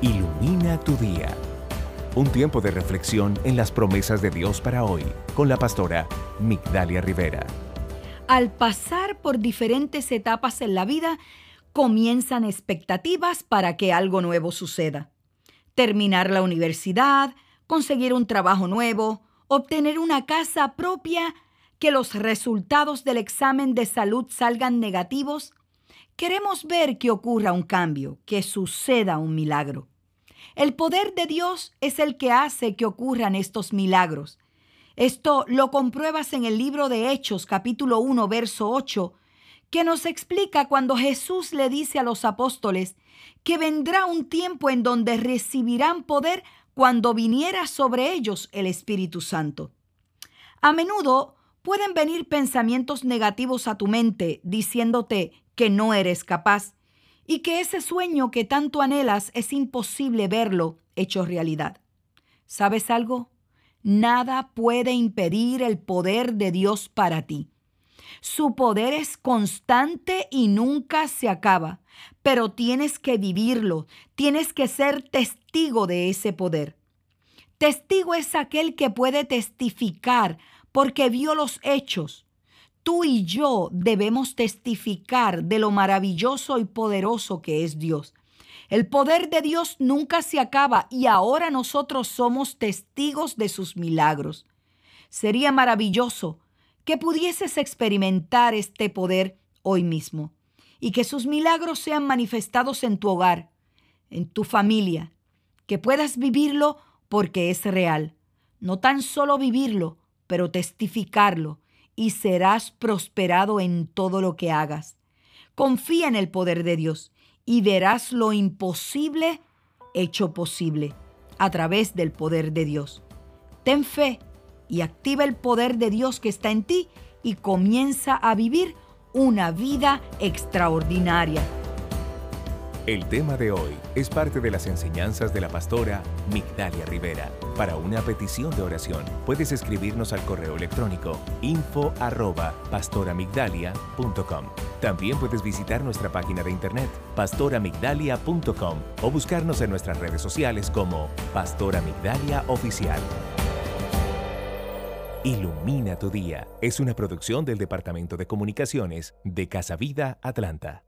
Ilumina tu día. Un tiempo de reflexión en las promesas de Dios para hoy con la pastora Migdalia Rivera. Al pasar por diferentes etapas en la vida, comienzan expectativas para que algo nuevo suceda. Terminar la universidad, conseguir un trabajo nuevo, obtener una casa propia, que los resultados del examen de salud salgan negativos. Queremos ver que ocurra un cambio, que suceda un milagro. El poder de Dios es el que hace que ocurran estos milagros. Esto lo compruebas en el libro de Hechos capítulo 1 verso 8, que nos explica cuando Jesús le dice a los apóstoles que vendrá un tiempo en donde recibirán poder cuando viniera sobre ellos el Espíritu Santo. A menudo pueden venir pensamientos negativos a tu mente diciéndote que no eres capaz y que ese sueño que tanto anhelas es imposible verlo hecho realidad. ¿Sabes algo? Nada puede impedir el poder de Dios para ti. Su poder es constante y nunca se acaba, pero tienes que vivirlo, tienes que ser testigo de ese poder. Testigo es aquel que puede testificar porque vio los hechos. Tú y yo debemos testificar de lo maravilloso y poderoso que es Dios. El poder de Dios nunca se acaba y ahora nosotros somos testigos de sus milagros. Sería maravilloso que pudieses experimentar este poder hoy mismo y que sus milagros sean manifestados en tu hogar, en tu familia, que puedas vivirlo porque es real. No tan solo vivirlo, pero testificarlo y serás prosperado en todo lo que hagas. Confía en el poder de Dios y verás lo imposible hecho posible a través del poder de Dios. Ten fe y activa el poder de Dios que está en ti y comienza a vivir una vida extraordinaria. El tema de hoy es parte de las enseñanzas de la pastora Migdalia Rivera. Para una petición de oración, puedes escribirnos al correo electrónico info arroba. También puedes visitar nuestra página de internet pastoramigdalia.com o buscarnos en nuestras redes sociales como Pastora Migdalia Oficial. Ilumina tu día es una producción del Departamento de Comunicaciones de Casa Vida Atlanta.